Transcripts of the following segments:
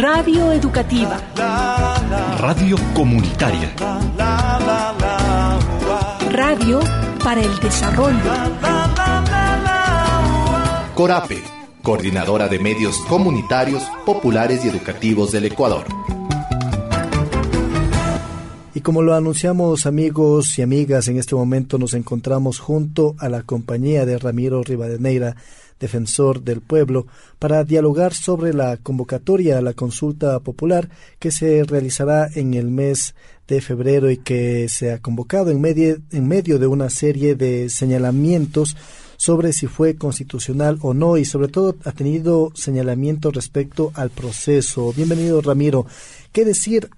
Radio Educativa. Radio Comunitaria. Radio para el desarrollo. Corape, coordinadora de medios comunitarios, populares y educativos del Ecuador. Y como lo anunciamos amigos y amigas, en este momento nos encontramos junto a la compañía de Ramiro Rivadeneira, defensor del pueblo, para dialogar sobre la convocatoria a la consulta popular que se realizará en el mes de febrero y que se ha convocado en medio, en medio de una serie de señalamientos sobre si fue constitucional o no y sobre todo ha tenido señalamientos respecto al proceso. Bienvenido Ramiro. ¿Qué decir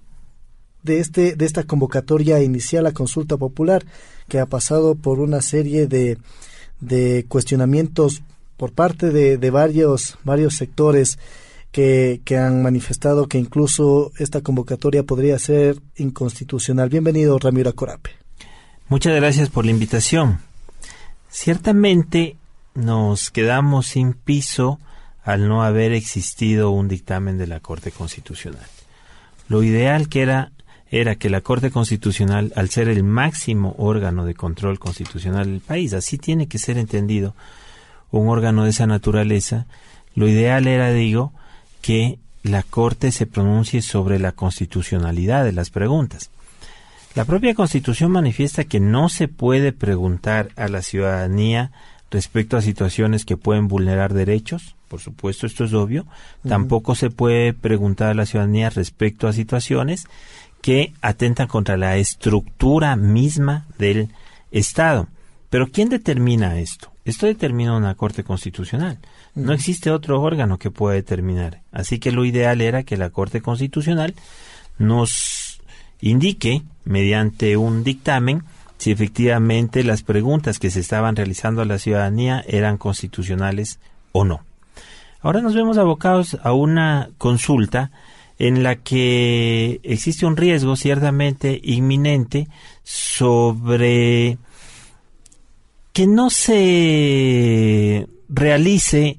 de este de esta convocatoria inicial a consulta popular que ha pasado por una serie de, de cuestionamientos por parte de, de varios, varios sectores que, que, han manifestado que incluso esta convocatoria podría ser inconstitucional. Bienvenido, Ramiro Acorape. Muchas gracias por la invitación. Ciertamente nos quedamos sin piso al no haber existido un dictamen de la Corte Constitucional. Lo ideal que era era que la Corte Constitucional, al ser el máximo órgano de control constitucional del país, así tiene que ser entendido, un órgano de esa naturaleza, lo ideal era, digo, que la Corte se pronuncie sobre la constitucionalidad de las preguntas. La propia Constitución manifiesta que no se puede preguntar a la ciudadanía respecto a situaciones que pueden vulnerar derechos, por supuesto esto es obvio, tampoco se puede preguntar a la ciudadanía respecto a situaciones que atentan contra la estructura misma del Estado. Pero ¿quién determina esto? Esto determina una Corte Constitucional. No existe otro órgano que pueda determinar. Así que lo ideal era que la Corte Constitucional nos indique, mediante un dictamen, si efectivamente las preguntas que se estaban realizando a la ciudadanía eran constitucionales o no. Ahora nos vemos abocados a una consulta en la que existe un riesgo ciertamente inminente sobre que no se realice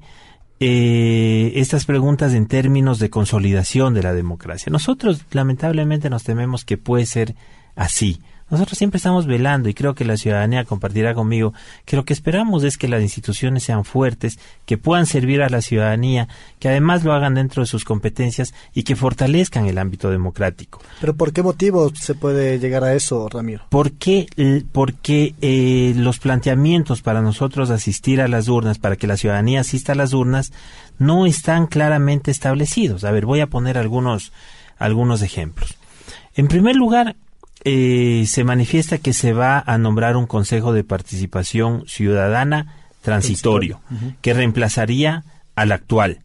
eh, estas preguntas en términos de consolidación de la democracia. Nosotros lamentablemente nos tememos que puede ser así. Nosotros siempre estamos velando y creo que la ciudadanía compartirá conmigo que lo que esperamos es que las instituciones sean fuertes, que puedan servir a la ciudadanía, que además lo hagan dentro de sus competencias y que fortalezcan el ámbito democrático. ¿Pero por qué motivo se puede llegar a eso, Ramiro? Porque, porque eh, los planteamientos para nosotros asistir a las urnas, para que la ciudadanía asista a las urnas, no están claramente establecidos. A ver, voy a poner algunos, algunos ejemplos. En primer lugar, eh, se manifiesta que se va a nombrar un Consejo de Participación Ciudadana transitorio, que reemplazaría al actual.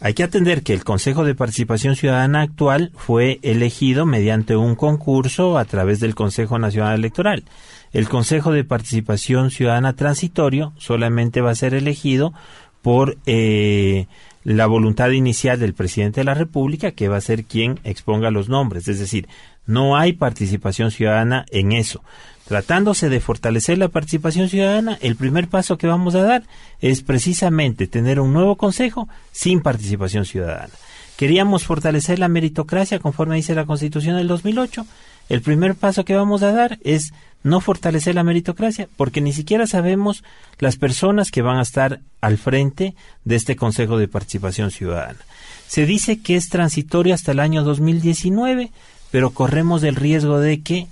Hay que atender que el Consejo de Participación Ciudadana actual fue elegido mediante un concurso a través del Consejo Nacional Electoral. El Consejo de Participación Ciudadana transitorio solamente va a ser elegido por eh, la voluntad inicial del presidente de la República, que va a ser quien exponga los nombres. Es decir, no hay participación ciudadana en eso. Tratándose de fortalecer la participación ciudadana, el primer paso que vamos a dar es precisamente tener un nuevo consejo sin participación ciudadana. Queríamos fortalecer la meritocracia conforme dice la Constitución del 2008. El primer paso que vamos a dar es no fortalecer la meritocracia, porque ni siquiera sabemos las personas que van a estar al frente de este Consejo de Participación Ciudadana. Se dice que es transitorio hasta el año 2019 pero corremos el riesgo de que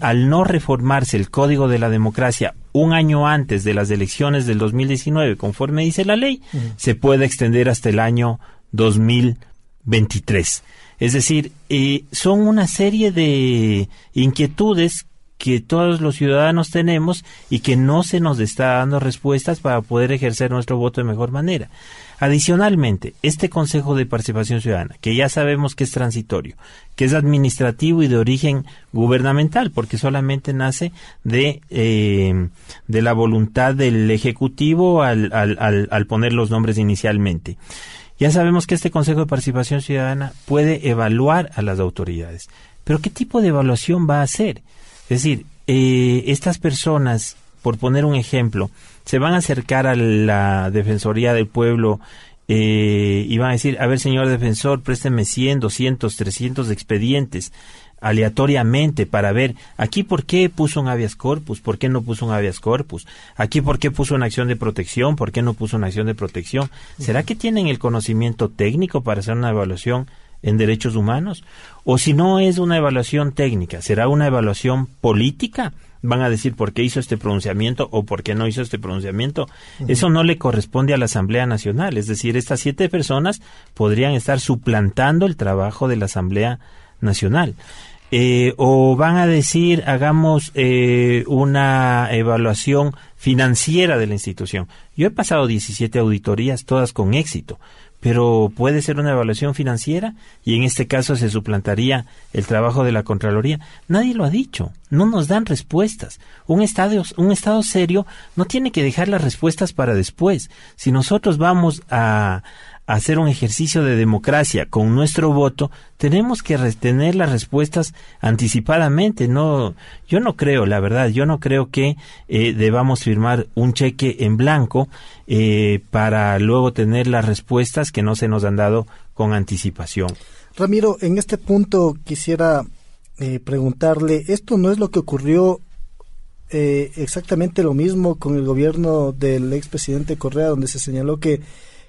al no reformarse el Código de la Democracia un año antes de las elecciones del 2019, conforme dice la ley, se pueda extender hasta el año 2023. Es decir, eh, son una serie de inquietudes que todos los ciudadanos tenemos y que no se nos está dando respuestas para poder ejercer nuestro voto de mejor manera. Adicionalmente, este Consejo de Participación Ciudadana, que ya sabemos que es transitorio, que es administrativo y de origen gubernamental, porque solamente nace de, eh, de la voluntad del Ejecutivo al, al, al poner los nombres inicialmente. Ya sabemos que este Consejo de Participación Ciudadana puede evaluar a las autoridades. Pero ¿qué tipo de evaluación va a hacer? Es decir, eh, estas personas, por poner un ejemplo, se van a acercar a la Defensoría del Pueblo eh, y van a decir, a ver, señor defensor, présteme 100, 200, 300 expedientes aleatoriamente para ver aquí por qué puso un habeas corpus, por qué no puso un habeas corpus, aquí por qué puso una acción de protección, por qué no puso una acción de protección. ¿Será que tienen el conocimiento técnico para hacer una evaluación en derechos humanos? O si no es una evaluación técnica, ¿será una evaluación política? Van a decir por qué hizo este pronunciamiento o por qué no hizo este pronunciamiento. Eso no le corresponde a la Asamblea Nacional. Es decir, estas siete personas podrían estar suplantando el trabajo de la Asamblea Nacional. Eh, o van a decir hagamos eh, una evaluación financiera de la institución. Yo he pasado 17 auditorías, todas con éxito, pero puede ser una evaluación financiera y en este caso se suplantaría el trabajo de la Contraloría. Nadie lo ha dicho, no nos dan respuestas. Un estado, un estado serio no tiene que dejar las respuestas para después. Si nosotros vamos a, hacer un ejercicio de democracia con nuestro voto, tenemos que tener las respuestas anticipadamente. No, yo no creo, la verdad, yo no creo que eh, debamos firmar un cheque en blanco eh, para luego tener las respuestas que no se nos han dado con anticipación. Ramiro, en este punto quisiera eh, preguntarle, ¿esto no es lo que ocurrió exactamente lo mismo con el gobierno del expresidente Correa, donde se señaló que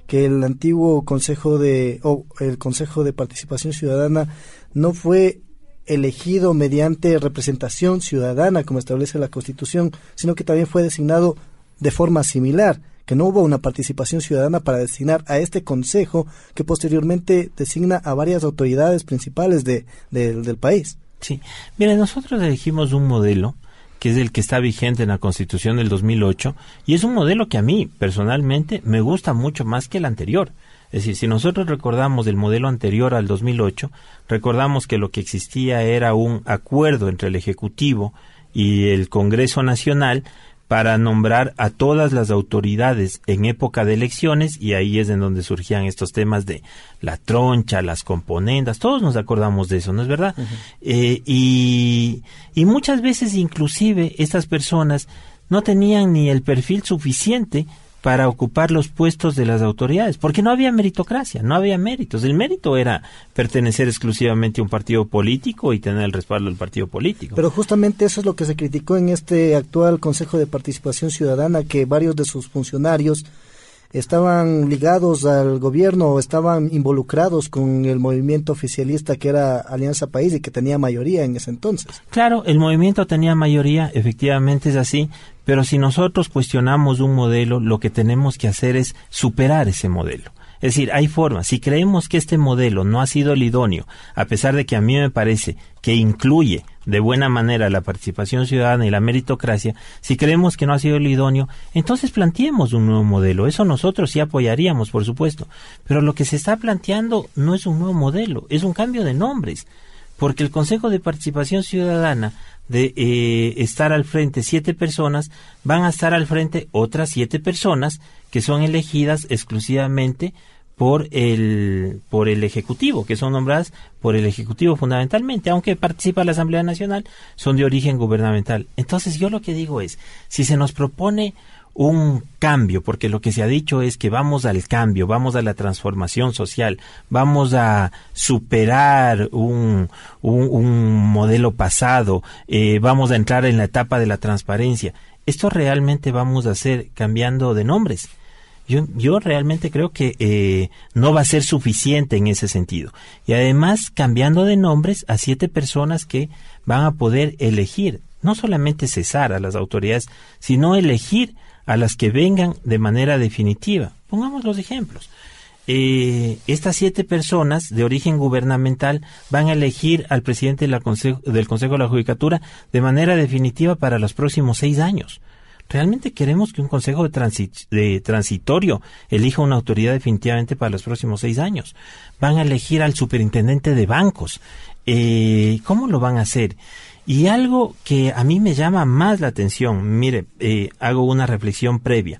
que el antiguo Consejo de o el Consejo de Participación Ciudadana no fue elegido mediante representación ciudadana como establece la Constitución, sino que también fue designado de forma similar, que no hubo una participación ciudadana para designar a este consejo que posteriormente designa a varias autoridades principales de, del país. Sí, mire, nosotros elegimos un modelo que es el que está vigente en la Constitución del 2008, y es un modelo que a mí, personalmente, me gusta mucho más que el anterior. Es decir, si nosotros recordamos el modelo anterior al 2008, recordamos que lo que existía era un acuerdo entre el Ejecutivo y el Congreso Nacional para nombrar a todas las autoridades en época de elecciones y ahí es en donde surgían estos temas de la troncha, las componendas, todos nos acordamos de eso, ¿no es verdad? Eh, y, y muchas veces inclusive estas personas no tenían ni el perfil suficiente para ocupar los puestos de las autoridades, porque no había meritocracia, no había méritos. El mérito era pertenecer exclusivamente a un partido político y tener el respaldo del partido político. Pero justamente eso es lo que se criticó en este actual Consejo de Participación Ciudadana, que varios de sus funcionarios estaban ligados al gobierno o estaban involucrados con el movimiento oficialista que era Alianza País y que tenía mayoría en ese entonces. Claro, el movimiento tenía mayoría, efectivamente es así, pero si nosotros cuestionamos un modelo, lo que tenemos que hacer es superar ese modelo. Es decir, hay formas. Si creemos que este modelo no ha sido el idóneo, a pesar de que a mí me parece que incluye de buena manera la participación ciudadana y la meritocracia, si creemos que no ha sido el idóneo, entonces planteemos un nuevo modelo. Eso nosotros sí apoyaríamos, por supuesto. Pero lo que se está planteando no es un nuevo modelo, es un cambio de nombres. Porque el Consejo de Participación Ciudadana de eh, estar al frente siete personas, van a estar al frente otras siete personas que son elegidas exclusivamente por el por el ejecutivo, que son nombradas por el ejecutivo fundamentalmente, aunque participa la Asamblea Nacional, son de origen gubernamental. Entonces, yo lo que digo es, si se nos propone un cambio, porque lo que se ha dicho es que vamos al cambio, vamos a la transformación social, vamos a superar un, un, modelo pasado, eh, vamos a entrar en la etapa de la transparencia. Esto realmente vamos a hacer cambiando de nombres. Yo, yo realmente creo que eh, no va a ser suficiente en ese sentido. Y además cambiando de nombres a siete personas que van a poder elegir, no solamente cesar a las autoridades, sino elegir a las que vengan de manera definitiva. Pongamos los ejemplos. Eh, estas siete personas de origen gubernamental van a elegir al presidente del Consejo de la Judicatura de manera definitiva para los próximos seis años. ¿Realmente queremos que un consejo de, de, transitorio elija una autoridad definitivamente para los próximos seis años? Van a elegir al superintendente de bancos. Eh, ¿Cómo lo van a hacer? Y algo que a mí me llama más la atención, mire, eh, hago una reflexión previa.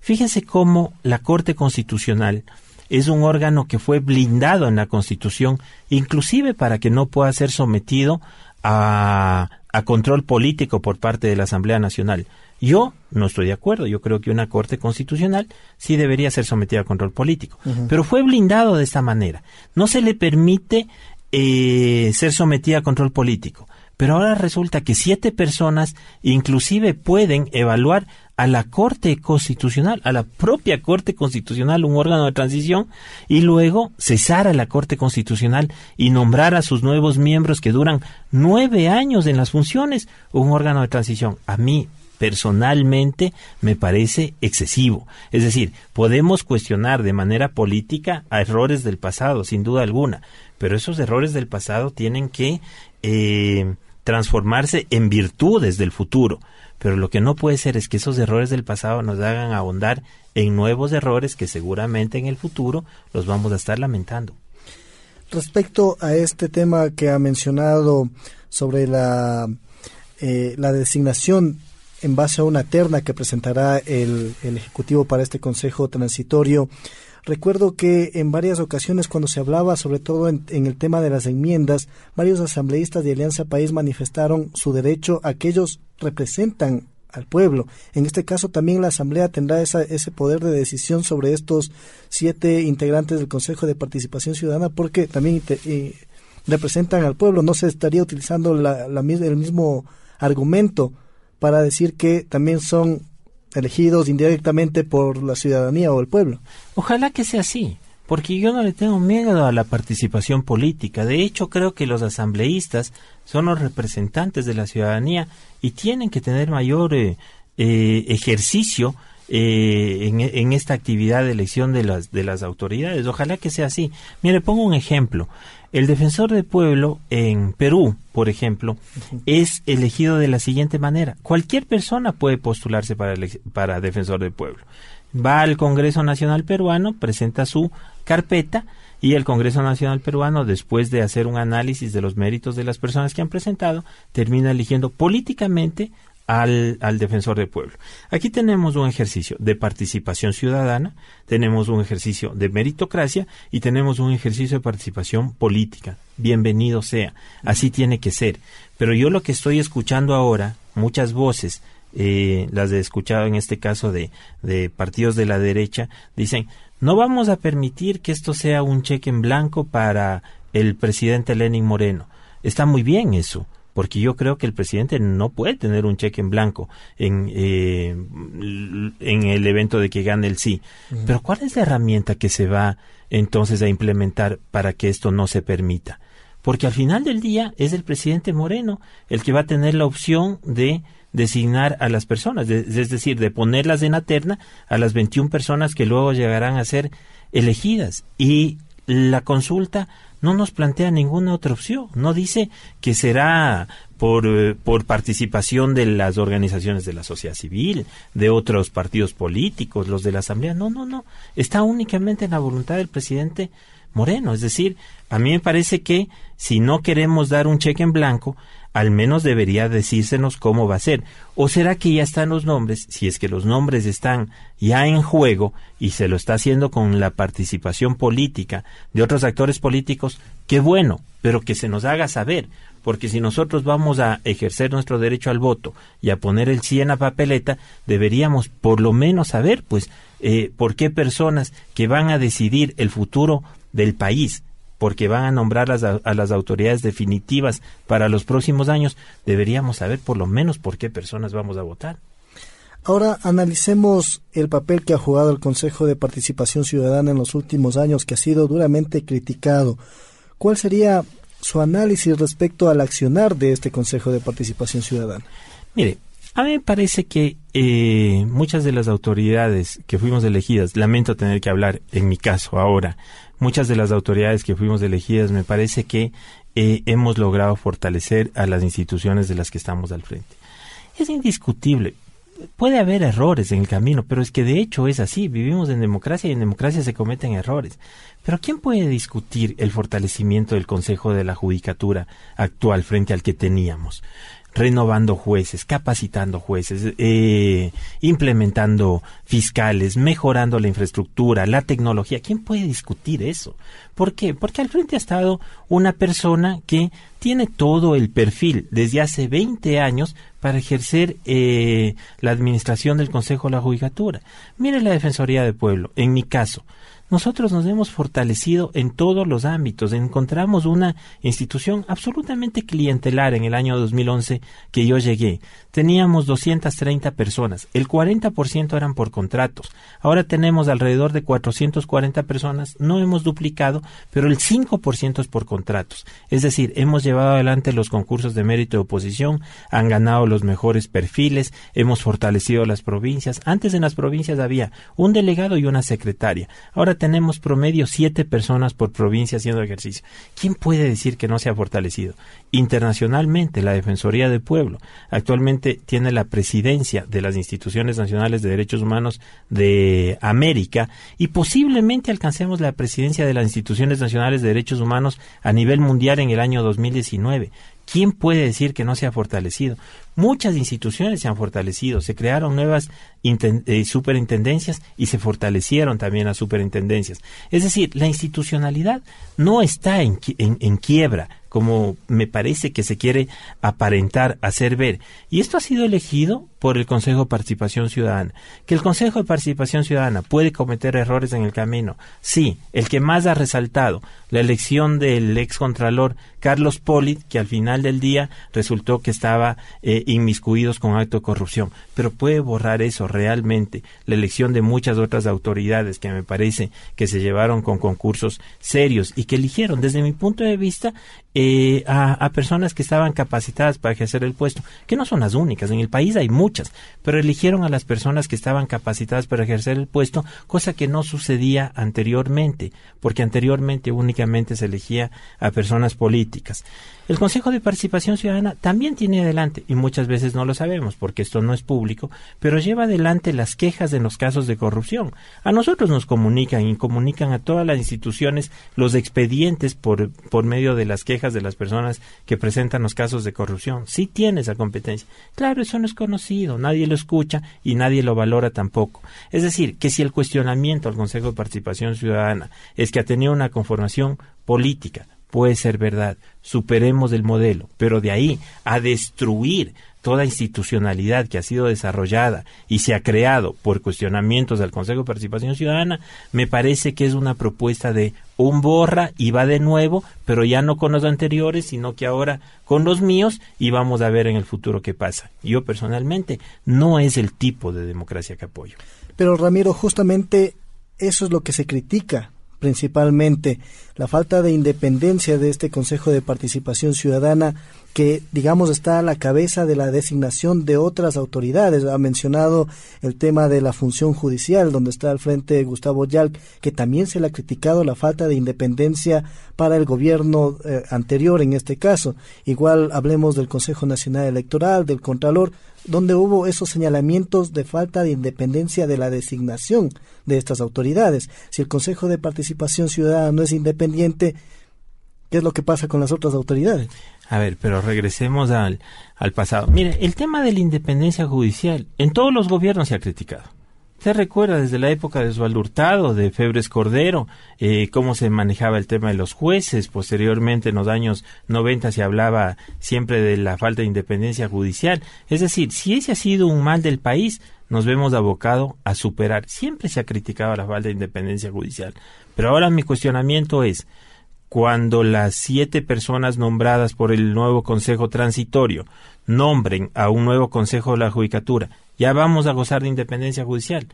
Fíjense cómo la Corte Constitucional es un órgano que fue blindado en la Constitución, inclusive para que no pueda ser sometido a, a control político por parte de la Asamblea Nacional. Yo no estoy de acuerdo. Yo creo que una Corte Constitucional sí debería ser sometida a control político. Pero fue blindado de esta manera. No se le permite eh, ser sometida a control político. Pero ahora resulta que siete personas inclusive pueden evaluar a la Corte Constitucional, a la propia Corte Constitucional, un órgano de transición, y luego cesar a la Corte Constitucional y nombrar a sus nuevos miembros que duran nueve años en las funciones, un órgano de transición. A mí, personalmente me parece excesivo. Es decir, podemos cuestionar de manera política a errores del pasado, sin duda alguna, pero esos errores del pasado tienen que eh, transformarse en virtudes del futuro. Pero lo que no puede ser es que esos errores del pasado nos hagan ahondar en nuevos errores que seguramente en el futuro los vamos a estar lamentando. Respecto a este tema que ha mencionado sobre la, eh, la designación en base a una terna que presentará el, el Ejecutivo para este Consejo Transitorio, Recuerdo que en varias ocasiones cuando se hablaba sobre todo en, el tema de las enmiendas, varios asambleístas de Alianza País manifestaron su derecho a que ellos representan al pueblo. En este caso también la Asamblea tendrá esa, ese poder de decisión sobre estos siete integrantes del Consejo de Participación Ciudadana porque también representan al pueblo. No se estaría utilizando la, el mismo argumento para decir que también son elegidos indirectamente por la ciudadanía o el pueblo. Ojalá que sea así, porque yo no le tengo miedo a la participación política. De hecho, creo que los asambleístas son los representantes de la ciudadanía y tienen que tener mayor eh, eh, ejercicio eh, en, en, esta actividad de elección de las, de las autoridades. Ojalá que sea así. Mire, pongo un ejemplo. El defensor del pueblo en Perú, por ejemplo, es elegido de la siguiente manera. Cualquier persona puede postularse para, para defensor del pueblo. Va al Congreso Nacional Peruano, presenta su carpeta y el Congreso Nacional Peruano, después de hacer un análisis de los méritos de las personas que han presentado, termina eligiendo políticamente al, al, defensor del pueblo. Aquí tenemos un ejercicio de participación ciudadana, tenemos un ejercicio de meritocracia y tenemos un ejercicio de participación política. Bienvenido sea, así tiene que ser. Pero yo lo que estoy escuchando ahora, muchas voces, eh, las he escuchado en este caso de, de partidos de la derecha, dicen, no vamos a permitir que esto sea un cheque en blanco para el presidente Lenin Moreno. Está muy bien eso porque yo creo que el presidente no puede tener un cheque en blanco en, eh, en el evento de que gane el sí. Pero ¿cuál es la herramienta que se va entonces a implementar para que esto no se permita? Porque al final del día es el presidente Moreno el que va a tener la opción de designar a las personas, es decir, de ponerlas en la terna a las 21 personas que luego llegarán a ser elegidas. Y la consulta no nos plantea ninguna otra opción. No dice que será por, eh, por participación de las organizaciones de la sociedad civil, de otros partidos políticos, los de la Asamblea. No, no, no. Está únicamente en la voluntad del presidente Moreno. Es decir, a mí me parece que si no queremos dar un cheque en blanco, al menos debería decírsenos cómo va a ser. ¿O será que ya están los nombres? Si es que los nombres están ya en juego y se lo está haciendo con la participación política de otros actores políticos, qué bueno, pero que se nos haga saber, porque si nosotros vamos a ejercer nuestro derecho al voto y a poner el sí en la papeleta, deberíamos por lo menos saber, pues, eh, por qué personas que van a decidir el futuro del país porque van a nombrar a, las autoridades definitivas para los próximos años, deberíamos saber por lo menos por qué personas vamos a votar. Ahora analicemos el papel que ha jugado el Consejo de Participación Ciudadana en los últimos años, que ha sido duramente criticado. ¿Cuál sería su análisis respecto al accionar de este Consejo de Participación Ciudadana? Mire, a mí me parece que eh, muchas de las autoridades que fuimos elegidas, lamento tener que hablar en mi caso ahora, muchas de las autoridades que fuimos elegidas, me parece que eh, hemos logrado fortalecer a las instituciones de las que estamos al frente. Es indiscutible. puede haber errores en el camino, pero es que de hecho es así. Vivimos en democracia y en democracia se cometen errores. Pero ¿quién puede discutir el fortalecimiento del Consejo de la Judicatura actual frente al que teníamos? Renovando jueces, capacitando jueces, eh, implementando fiscales, mejorando la infraestructura, la tecnología. ¿Quién puede discutir eso? ¿Por qué? Porque al frente ha estado una persona que tiene todo el perfil desde hace 20 años para ejercer eh, la administración del Consejo de la Judicatura. Mire la Defensoría del Pueblo, en mi caso, nosotros nos hemos fortalecido en todos los ámbitos. Encontramos una institución absolutamente clientelar en el año 2011 que yo llegué. Teníamos 230 personas, el 40% eran por contratos. Ahora tenemos alrededor de 440 personas, no hemos duplicado, pero el 5% es por contratos. Es decir, hemos llevado adelante los concursos de mérito de oposición, han ganado los mejores perfiles, hemos fortalecido las provincias. Antes en las provincias había un delegado y una secretaria. Ahora tenemos promedio siete personas por provincia haciendo ejercicio. ¿Quién puede decir que no se ha fortalecido? Internacionalmente, la Defensoría del Pueblo actualmente tiene la presidencia de las instituciones nacionales de derechos humanos de América y posiblemente alcancemos la presidencia de las instituciones nacionales de derechos humanos a nivel mundial en el año 2019. ¿Quién puede decir que no se ha fortalecido? Muchas instituciones se han fortalecido, se crearon nuevas eh, superintendencias y se fortalecieron también las superintendencias. Es decir, la institucionalidad no está en, en quiebra, como me parece que se quiere aparentar, hacer ver. Y esto ha sido elegido por el Consejo de Participación Ciudadana. Que el Consejo de Participación Ciudadana puede cometer errores en el camino. Sí, el que más ha resaltado, la elección del ex contralor Carlos Polit, que al final del día resultó que estaba eh, inmiscuidos con acto de corrupción. Pero puede borrar eso realmente, la elección de muchas otras autoridades que me parece que se llevaron con concursos serios y que eligieron, desde mi punto de vista, eh, a, personas que estaban capacitadas para ejercer el puesto, que no son las únicas. En el país hay muchas, pero eligieron a las personas que estaban capacitadas para ejercer el puesto, cosa que no sucedía anteriormente, porque anteriormente únicamente se elegía a personas políticas. El Consejo de Participación Ciudadana también tiene adelante, y muchas veces no lo sabemos porque esto no es público, pero lleva adelante las quejas en los casos de corrupción. A nosotros nos comunican y comunican a todas las instituciones los expedientes por, por medio de las quejas de las personas que presentan los casos de corrupción. Sí tiene esa competencia. Claro, eso no es conocido, nadie lo escucha y nadie lo valora tampoco. Es decir, que si el cuestionamiento al Consejo de Participación Ciudadana es que ha tenido una conformación política, puede ser verdad. Superemos el modelo, pero de ahí a destruir toda institucionalidad que ha sido desarrollada y se ha creado por cuestionamientos del Consejo de Participación Ciudadana, me parece que es una propuesta de un borra y va de nuevo, pero ya no con los anteriores, sino que ahora con los míos y vamos a ver en el futuro qué pasa. Yo personalmente no es el tipo de democracia que apoyo. Pero Ramiro, justamente eso es lo que se critica principalmente la falta de independencia de este Consejo de Participación Ciudadana que, digamos, está a la cabeza de la designación de otras autoridades. Ha mencionado el tema de la función judicial, donde está al frente Gustavo Yalc, que también se le ha criticado la falta de independencia para el gobierno eh, anterior en este caso. Igual hablemos del Consejo Nacional Electoral, del Contralor, donde hubo esos señalamientos de falta de independencia de la designación de estas autoridades. Si el Consejo de Participación Ciudadana no es independiente, ¿qué es lo que pasa con las otras autoridades? A ver, pero regresemos al, al pasado. Mire, el tema de la independencia judicial en todos los gobiernos se ha criticado. Se recuerda desde la época de Osvaldo Hurtado, de Febres Cordero, eh, cómo se manejaba el tema de los jueces. Posteriormente, en los años 90, se hablaba siempre de la falta de independencia judicial. Es decir, si ese ha sido un mal del país, nos vemos abocado a superar. Siempre se ha criticado la falta de independencia judicial. Pero ahora mi cuestionamiento es, cuando las siete personas nombradas por el nuevo Consejo Transitorio nombren a un nuevo Consejo de la Judicatura, ya vamos a gozar de independencia judicial.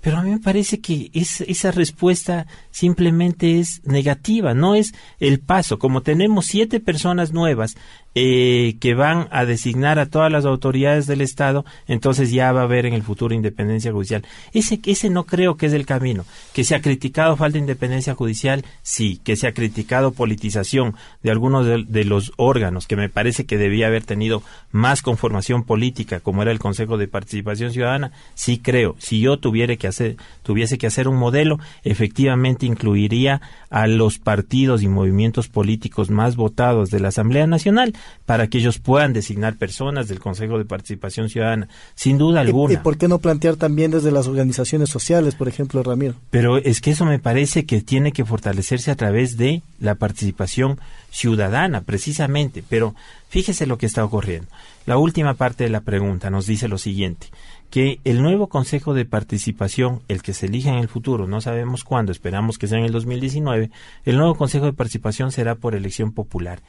Pero a mí me parece que esa respuesta simplemente es negativa, no es el paso. Como tenemos siete personas nuevas eh, que van a designar a todas las autoridades del Estado, entonces ya va a haber en el futuro independencia judicial. Ese, ese no creo que es el camino. Que se ha criticado falta de independencia judicial, sí. Que se ha criticado politización de algunos de, los órganos, que me parece que debía haber tenido más conformación política, como era el Consejo de Participación Ciudadana, sí creo. Si yo tuviera que hacer, tuviese que hacer un modelo, efectivamente incluiría a los partidos y movimientos políticos más votados de la Asamblea Nacional para que ellos puedan designar personas del Consejo de Participación Ciudadana, sin duda alguna. ¿Y, por qué no plantear también desde las organizaciones sociales, por ejemplo, Ramiro? Pero es que eso me parece que tiene que fortalecerse a través de la participación ciudadana, precisamente. Pero fíjese lo que está ocurriendo. La última parte de la pregunta nos dice lo siguiente que el nuevo Consejo de Participación, el que se elija en el futuro, no sabemos cuándo, esperamos que sea en el 2019, el nuevo Consejo de Participación será por elección popular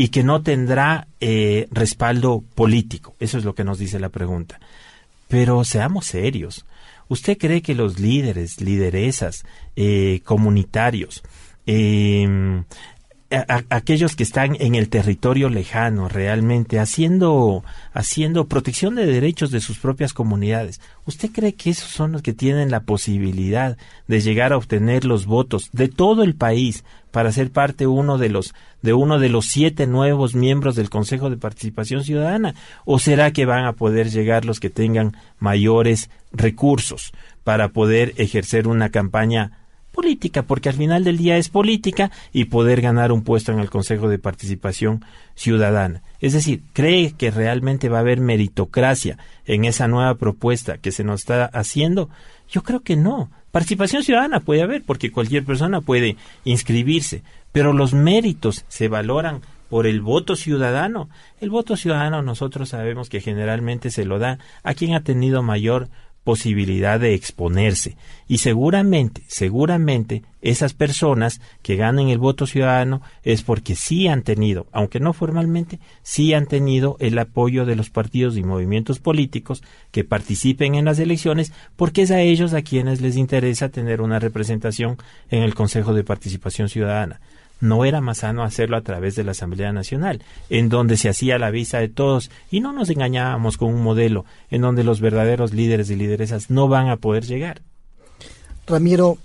y que no tendrá eh, respaldo político. Eso es lo que nos dice la pregunta. Pero seamos serios. ¿Usted cree que los líderes, lideresas, eh, comunitarios, eh, aquellos que están en el territorio lejano realmente haciendo haciendo protección de derechos de sus propias comunidades. ¿Usted cree que esos son los que tienen la posibilidad de llegar a obtener los votos de todo el país para ser parte uno de los de uno de los siete nuevos miembros del Consejo de Participación Ciudadana o será que van a poder llegar los que tengan mayores recursos para poder ejercer una campaña política, porque al final del día es política y poder ganar un puesto en el Consejo de Participación Ciudadana. Es decir, ¿cree que realmente va a haber meritocracia en esa nueva propuesta que se nos está haciendo? Yo creo que no. Participación ciudadana puede haber, porque cualquier persona puede inscribirse, pero los méritos se valoran por el voto ciudadano. El voto ciudadano nosotros sabemos que generalmente se lo da a quien ha tenido mayor posibilidad de exponerse. Y seguramente, seguramente, esas personas que ganen el voto ciudadano es porque sí han tenido, aunque no formalmente, sí han tenido el apoyo de los partidos y movimientos políticos que participen en las elecciones, porque es a ellos a quienes les interesa tener una representación en el Consejo de Participación Ciudadana no era más sano hacerlo a través de la Asamblea Nacional, en donde se hacía la vista de todos y no nos engañábamos con un modelo en donde los verdaderos líderes y lideresas no van a poder llegar. Ramiro,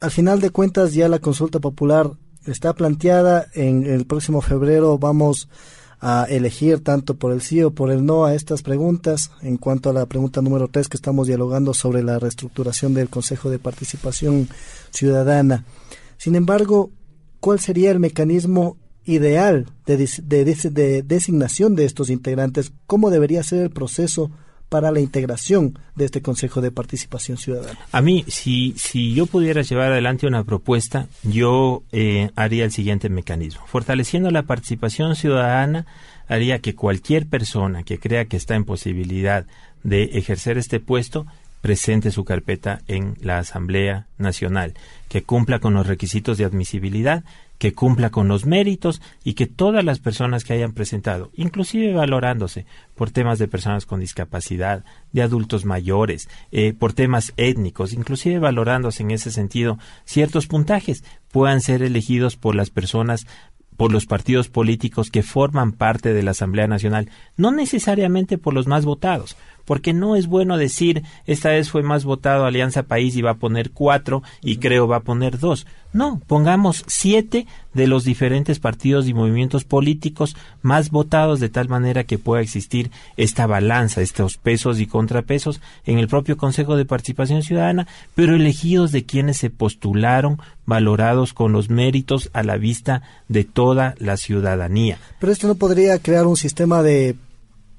al final de cuentas ya la consulta popular está planteada, en el próximo febrero vamos a elegir tanto por el sí o por el no a estas preguntas. En cuanto a la pregunta número tres que estamos dialogando sobre la reestructuración del Consejo de Participación Ciudadana. Sin embargo, cuál sería el mecanismo ideal de, de, designación de estos integrantes, cómo debería ser el proceso para la integración de este Consejo de Participación Ciudadana. A mí, si, si yo pudiera llevar adelante una propuesta, yo eh, haría el siguiente mecanismo. Fortaleciendo la participación ciudadana, haría que cualquier persona que crea que está en posibilidad de ejercer este puesto presente su carpeta en la Asamblea Nacional, que cumpla con los requisitos de admisibilidad, que cumpla con los méritos y que todas las personas que hayan presentado, inclusive valorándose por temas de personas con discapacidad, de adultos mayores, eh, por temas étnicos, inclusive valorándose en ese sentido ciertos puntajes, puedan ser elegidos por las personas por los partidos políticos que forman parte de la Asamblea Nacional, no necesariamente por los más votados, porque no es bueno decir esta vez fue más votado Alianza País y va a poner cuatro y creo va a poner dos. No, pongamos siete de los diferentes partidos y movimientos políticos más votados de tal manera que pueda existir esta balanza, estos pesos y contrapesos en el propio Consejo de Participación Ciudadana, pero elegidos de quienes se postularon, valorados con los méritos a la vista de toda la ciudadanía. Pero esto no podría crear un sistema de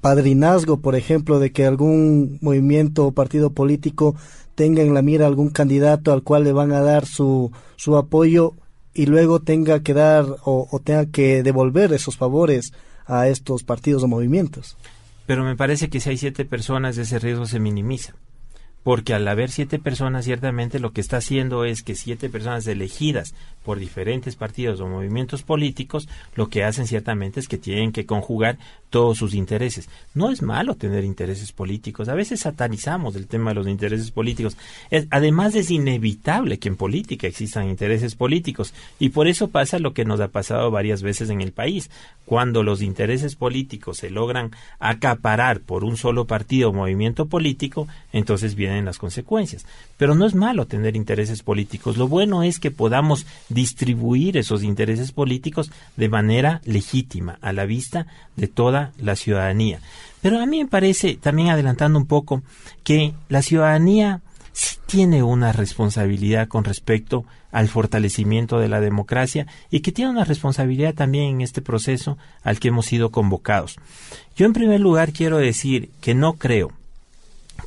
padrinazgo, por ejemplo, de que algún movimiento o partido político tenga en la mira algún candidato al cual le van a dar su, su apoyo y luego tenga que dar o, o tenga que devolver esos favores a estos partidos o movimientos. Pero me parece que si hay siete personas, ese riesgo se minimiza porque al haber siete personas, ciertamente lo que está haciendo es que siete personas elegidas por diferentes partidos o movimientos políticos, lo que hacen ciertamente es que tienen que conjugar todos sus intereses. No es malo tener intereses políticos, a veces satanizamos el tema de los intereses políticos. además es inevitable que en política existan intereses políticos y por eso pasa lo que nos ha pasado varias veces en el país. Cuando los intereses políticos se logran acaparar por un solo partido o movimiento político, entonces vienen las consecuencias. Pero no es malo tener intereses políticos. Lo bueno es que podamos distribuir esos intereses políticos de manera legítima, a la vista de toda la ciudadanía. Pero a mí me parece, también adelantando un poco, que la ciudadanía sí tiene una responsabilidad con respecto al fortalecimiento de la democracia y que tiene una responsabilidad también en este proceso al que hemos sido convocados. Yo en primer lugar quiero decir que no creo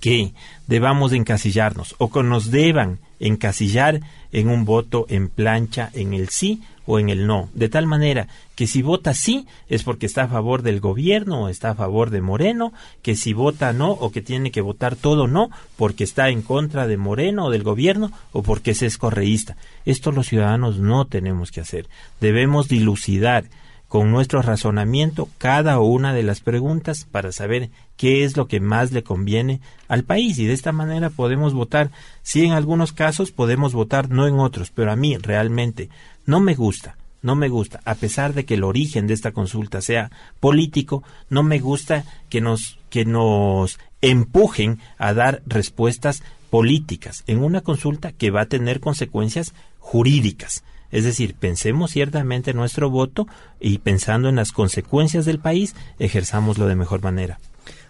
que debamos encasillarnos o que nos deban encasillar en un voto en plancha en el sí o en el no, de tal manera que si vota sí es porque está a favor del gobierno o está a favor de Moreno, que si vota no o que tiene que votar todo no porque está en contra de Moreno o del gobierno o porque es correísta. Esto los ciudadanos no tenemos que hacer. Debemos dilucidar con nuestro razonamiento cada una de las preguntas para saber qué es lo que más le conviene al país. Y de esta manera podemos votar. Sí en algunos casos podemos votar no en otros pero a mí realmente no me gusta no me gusta a pesar de que el origen de esta consulta sea político no me gusta que nos que nos empujen a dar respuestas políticas en una consulta que va a tener consecuencias jurídicas es decir, pensemos ciertamente nuestro voto y pensando en las consecuencias del país, ejerzámoslo de mejor manera.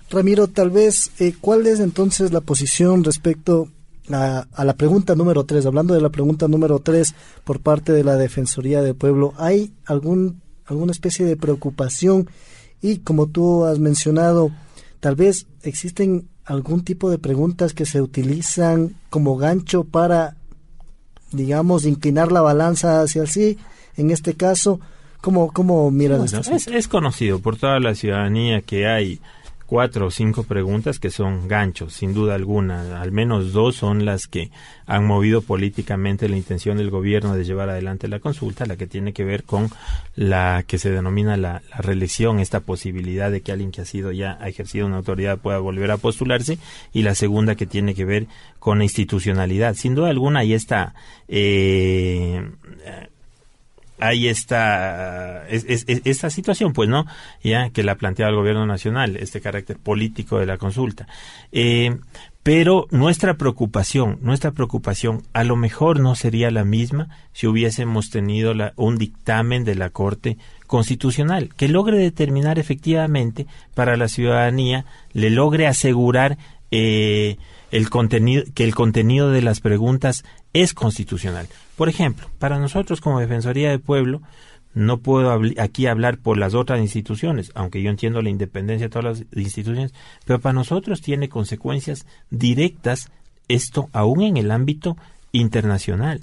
Ramiro, tal vez, eh, ¿cuál es entonces la posición respecto a, a la pregunta número tres? Hablando de la pregunta número tres por parte de la Defensoría del Pueblo, ¿hay algún, alguna especie de preocupación? Y como tú has mencionado, tal vez existen algún tipo de preguntas que se utilizan como gancho para digamos, inclinar la balanza hacia el sí, en este caso, ¿cómo, cómo miras es, es, conocido por toda la ciudadanía que hay cuatro o cinco preguntas que son ganchos, sin duda alguna. Al menos dos son las que han movido políticamente la intención del gobierno de llevar adelante la consulta, la que tiene que ver con la que se denomina la, reelección, esta posibilidad de que alguien que ha sido ya ha ejercido una autoridad pueda volver a postularse, y la segunda que tiene que ver con la institucionalidad. Sin duda alguna, ahí está. Eh, hay esta, esta situación, pues, ¿no? Ya que la plantea el gobierno nacional, este carácter político de la consulta. Eh, pero nuestra preocupación, nuestra preocupación a lo mejor no sería la misma si hubiésemos tenido la, un dictamen de la Corte Constitucional que logre determinar efectivamente para la ciudadanía, le logre asegurar eh, el contenido, que el contenido de las preguntas es constitucional. Por ejemplo, para nosotros como Defensoría del Pueblo, no puedo aquí hablar por las otras instituciones, aunque yo entiendo la independencia de todas las instituciones, pero para nosotros tiene consecuencias directas esto aún en el ámbito internacional.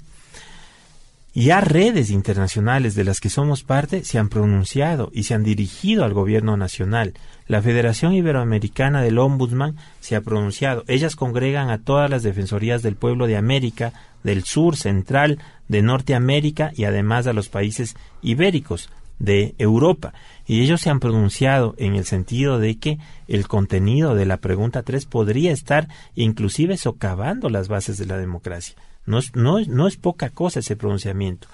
Ya redes internacionales de las que somos parte se han pronunciado y se han dirigido al gobierno nacional. La Federación Iberoamericana del Ombudsman se ha pronunciado. Ellas congregan a todas las defensorías del pueblo de América, del sur, central, de Norteamérica y además a los países ibéricos de Europa. Y ellos se han pronunciado en el sentido de que el contenido de la pregunta 3 podría estar inclusive socavando las bases de la democracia. No es, no, no es poca cosa ese pronunciamiento.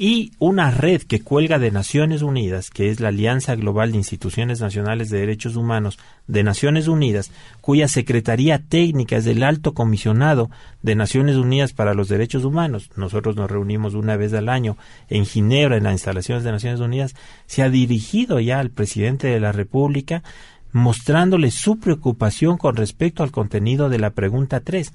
Y una red que cuelga de Naciones Unidas, que es la Alianza Global de Instituciones Nacionales de Derechos Humanos de Naciones Unidas, cuya Secretaría Técnica es del Alto Comisionado de Naciones Unidas para los Derechos Humanos. Nosotros nos reunimos una vez al año en Ginebra, en las instalaciones de Naciones Unidas. Se ha dirigido ya al presidente de la República mostrándole su preocupación con respecto al contenido de la pregunta 3.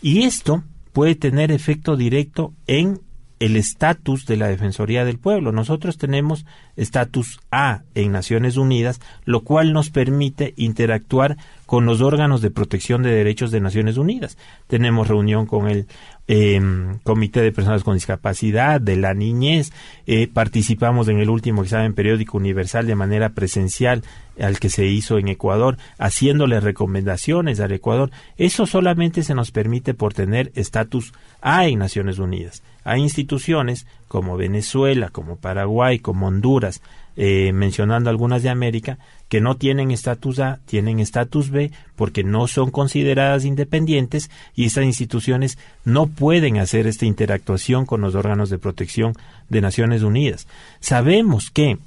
Y esto puede tener efecto directo en el estatus de la Defensoría del Pueblo. Nosotros tenemos estatus A en Naciones Unidas, lo cual nos permite interactuar con los órganos de protección de derechos de Naciones Unidas. Tenemos reunión con el em, Comité de Personas con Discapacidad, de la Niñez, eh, participamos en el último examen periódico universal de manera presencial al que se hizo en Ecuador, haciéndole recomendaciones al Ecuador. Eso solamente se nos permite por tener estatus A en Naciones Unidas. Hay instituciones como Venezuela, como Paraguay, como Honduras, eh, mencionando algunas de América, que no tienen estatus A, tienen estatus B, porque no son consideradas independientes y estas instituciones no pueden hacer esta interactuación con los órganos de protección de Naciones Unidas. Sabemos que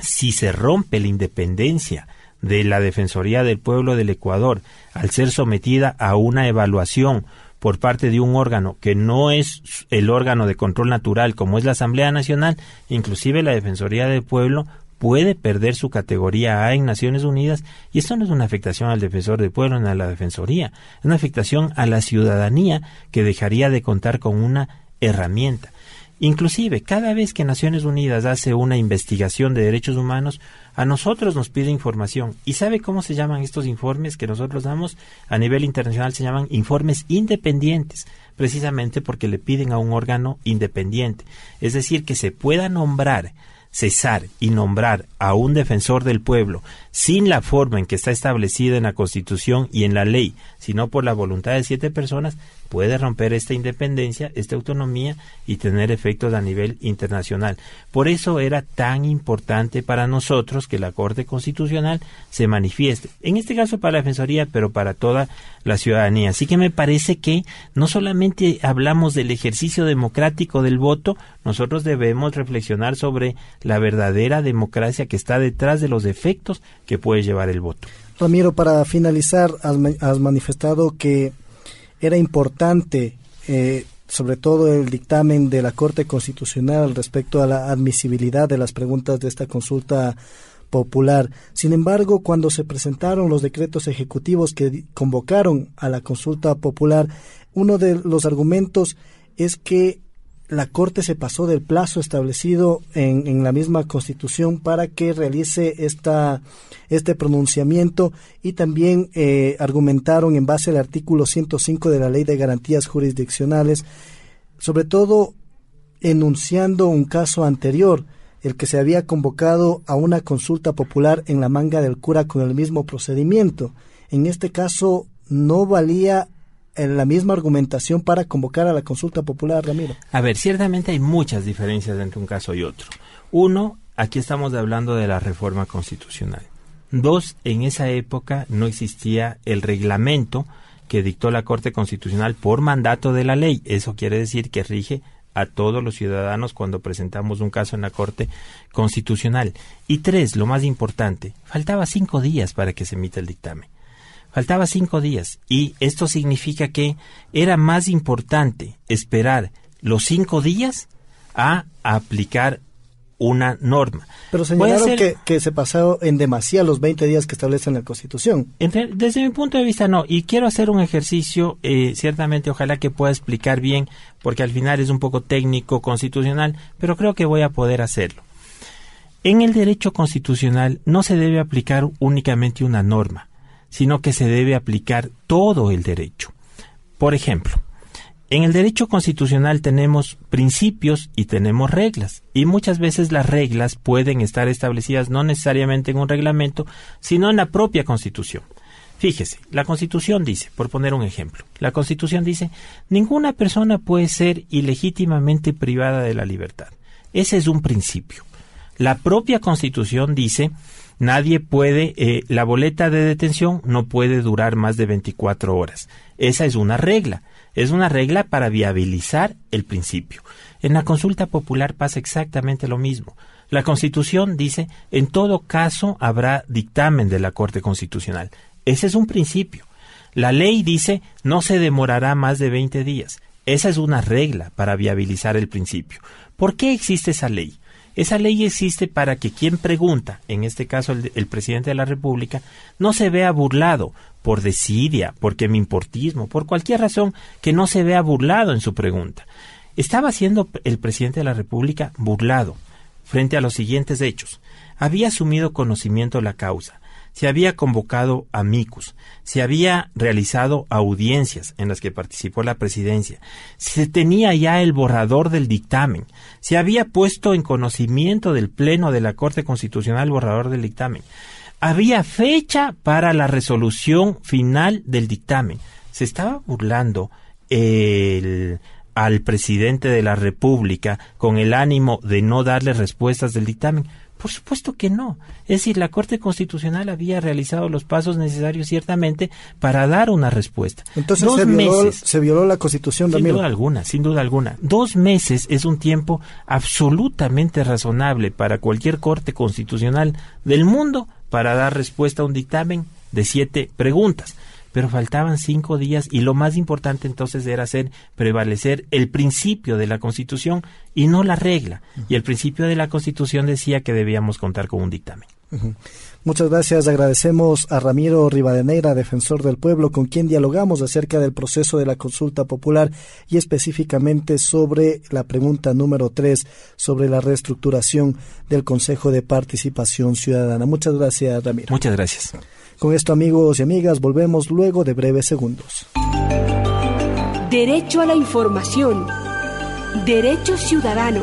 si se rompe la independencia de la Defensoría del Pueblo del Ecuador al ser sometida a una evaluación por parte de un órgano que no es el órgano de control natural como es la Asamblea Nacional, inclusive la Defensoría del Pueblo puede perder su categoría A en Naciones Unidas y esto no es una afectación al defensor del pueblo ni a la defensoría, es una afectación a la ciudadanía que dejaría de contar con una herramienta. Inclusive, cada vez que Naciones Unidas hace una investigación de derechos humanos, a nosotros nos pide información. ¿Y sabe cómo se llaman estos informes que nosotros damos? A nivel internacional se llaman informes independientes, precisamente porque le piden a un órgano independiente. Es decir, que se pueda nombrar cesar y nombrar a un defensor del pueblo sin la forma en que está establecida en la Constitución y en la ley, sino por la voluntad de siete personas, puede romper esta independencia, esta autonomía y tener efectos a nivel internacional. Por eso era tan importante para nosotros que la Corte Constitucional se manifieste, en este caso para la Defensoría, pero para toda la ciudadanía. Así que me parece que no solamente hablamos del ejercicio democrático del voto, nosotros debemos reflexionar sobre la verdadera democracia que está detrás de los efectos que puede llevar el voto. Ramiro, para finalizar, has manifestado que era importante, eh, sobre todo el dictamen de la Corte Constitucional respecto a la admisibilidad de las preguntas de esta consulta popular. Sin embargo, cuando se presentaron los decretos ejecutivos que convocaron a la consulta popular, uno de los argumentos es que la Corte se pasó del plazo establecido en, en, la misma Constitución para que realice esta, este pronunciamiento y también eh, argumentaron en base al artículo 105 de la Ley de Garantías Jurisdiccionales, sobre todo enunciando un caso anterior, el que se había convocado a una consulta popular en la manga del cura con el mismo procedimiento. En este caso no valía en la misma argumentación para convocar a la consulta popular, Ramiro. A ver, ciertamente hay muchas diferencias entre un caso y otro. Uno, aquí estamos hablando de la reforma constitucional. Dos, en esa época no existía el reglamento que dictó la Corte Constitucional por mandato de la ley. Eso quiere decir que rige a todos los ciudadanos cuando presentamos un caso en la Corte Constitucional. Y tres, lo más importante, faltaba cinco días para que se emita el dictamen. Faltaba cinco días y esto significa que era más importante esperar los cinco días a aplicar una norma. Pero señalaron que, que, se pasó en demasía los 20 días que establece la Constitución. Entre, desde mi punto de vista no, y quiero hacer un ejercicio, eh, ciertamente ojalá que pueda explicar bien, porque al final es un poco técnico, constitucional, pero creo que voy a poder hacerlo. En el derecho constitucional no se debe aplicar únicamente una norma, sino que se debe aplicar todo el derecho. Por ejemplo, en el derecho constitucional tenemos principios y tenemos reglas, y muchas veces las reglas pueden estar establecidas no necesariamente en un reglamento, sino en la propia Constitución. Fíjese, la Constitución dice, por poner un ejemplo, la Constitución dice, ninguna persona puede ser ilegítimamente privada de la libertad. Ese es un principio. La propia Constitución dice Nadie puede, eh, la boleta de detención no puede durar más de 24 horas. Esa es una regla. Es una regla para viabilizar el principio. En la consulta popular pasa exactamente lo mismo. La Constitución dice, en todo caso habrá dictamen de la Corte Constitucional. Ese es un principio. La ley dice, no se demorará más de 20 días. Esa es una regla para viabilizar el principio. ¿Por qué existe esa ley? Esa ley existe para que quien pregunta, en este caso el, presidente de la República, no se vea burlado por desidia, por importismo, por cualquier razón que no se vea burlado en su pregunta. Estaba siendo el presidente de la República burlado frente a los siguientes hechos. Había asumido conocimiento de la causa, se había convocado a MICUS, se había realizado audiencias en las que participó la presidencia, se tenía ya el borrador del dictamen, se había puesto en conocimiento del Pleno de la Corte Constitucional el borrador del dictamen, había fecha para la resolución final del dictamen. Se estaba burlando al presidente de la República con el ánimo de no darle respuestas del dictamen? Por supuesto que no. Es decir, la Corte Constitucional había realizado los pasos necesarios ciertamente para dar una respuesta. Entonces se, violó, se, violó, la Constitución, Sin duda alguna, sin duda alguna. Dos meses es un tiempo absolutamente razonable para cualquier Corte Constitucional del mundo para dar respuesta a un dictamen de siete preguntas pero faltaban cinco días y lo más importante entonces era hacer prevalecer el principio de la Constitución y no la regla. Y el principio de la Constitución decía que debíamos contar con un dictamen. Muchas gracias. Agradecemos a Ramiro Rivadeneira, defensor del pueblo, con quien dialogamos acerca del proceso de la consulta popular y específicamente sobre la pregunta número tres, sobre la reestructuración del Consejo de Participación Ciudadana. Muchas gracias, Ramiro. Muchas gracias. Con esto, amigos y amigas, volvemos luego de breves segundos. Derecho a la información. Derecho ciudadano.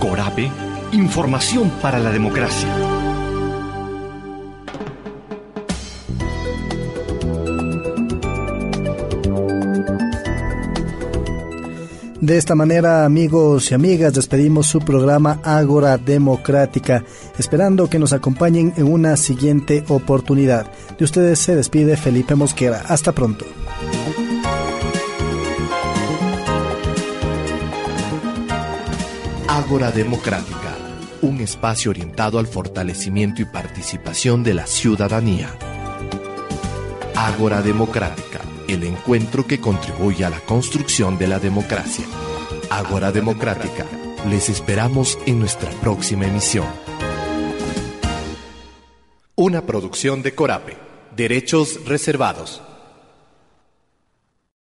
Corape, información para la democracia. De esta manera, amigos y amigas, despedimos su programa Ágora Democrática, esperando que nos acompañen en una siguiente oportunidad. De ustedes se despide Felipe Mosquera. Hasta pronto. Ágora Democrática, un espacio orientado al fortalecimiento y participación de la ciudadanía. Ágora Democrática el encuentro que contribuye a la construcción de la democracia. Ágora Democrática. Les esperamos en nuestra próxima emisión. Una producción de Corape. Derechos reservados.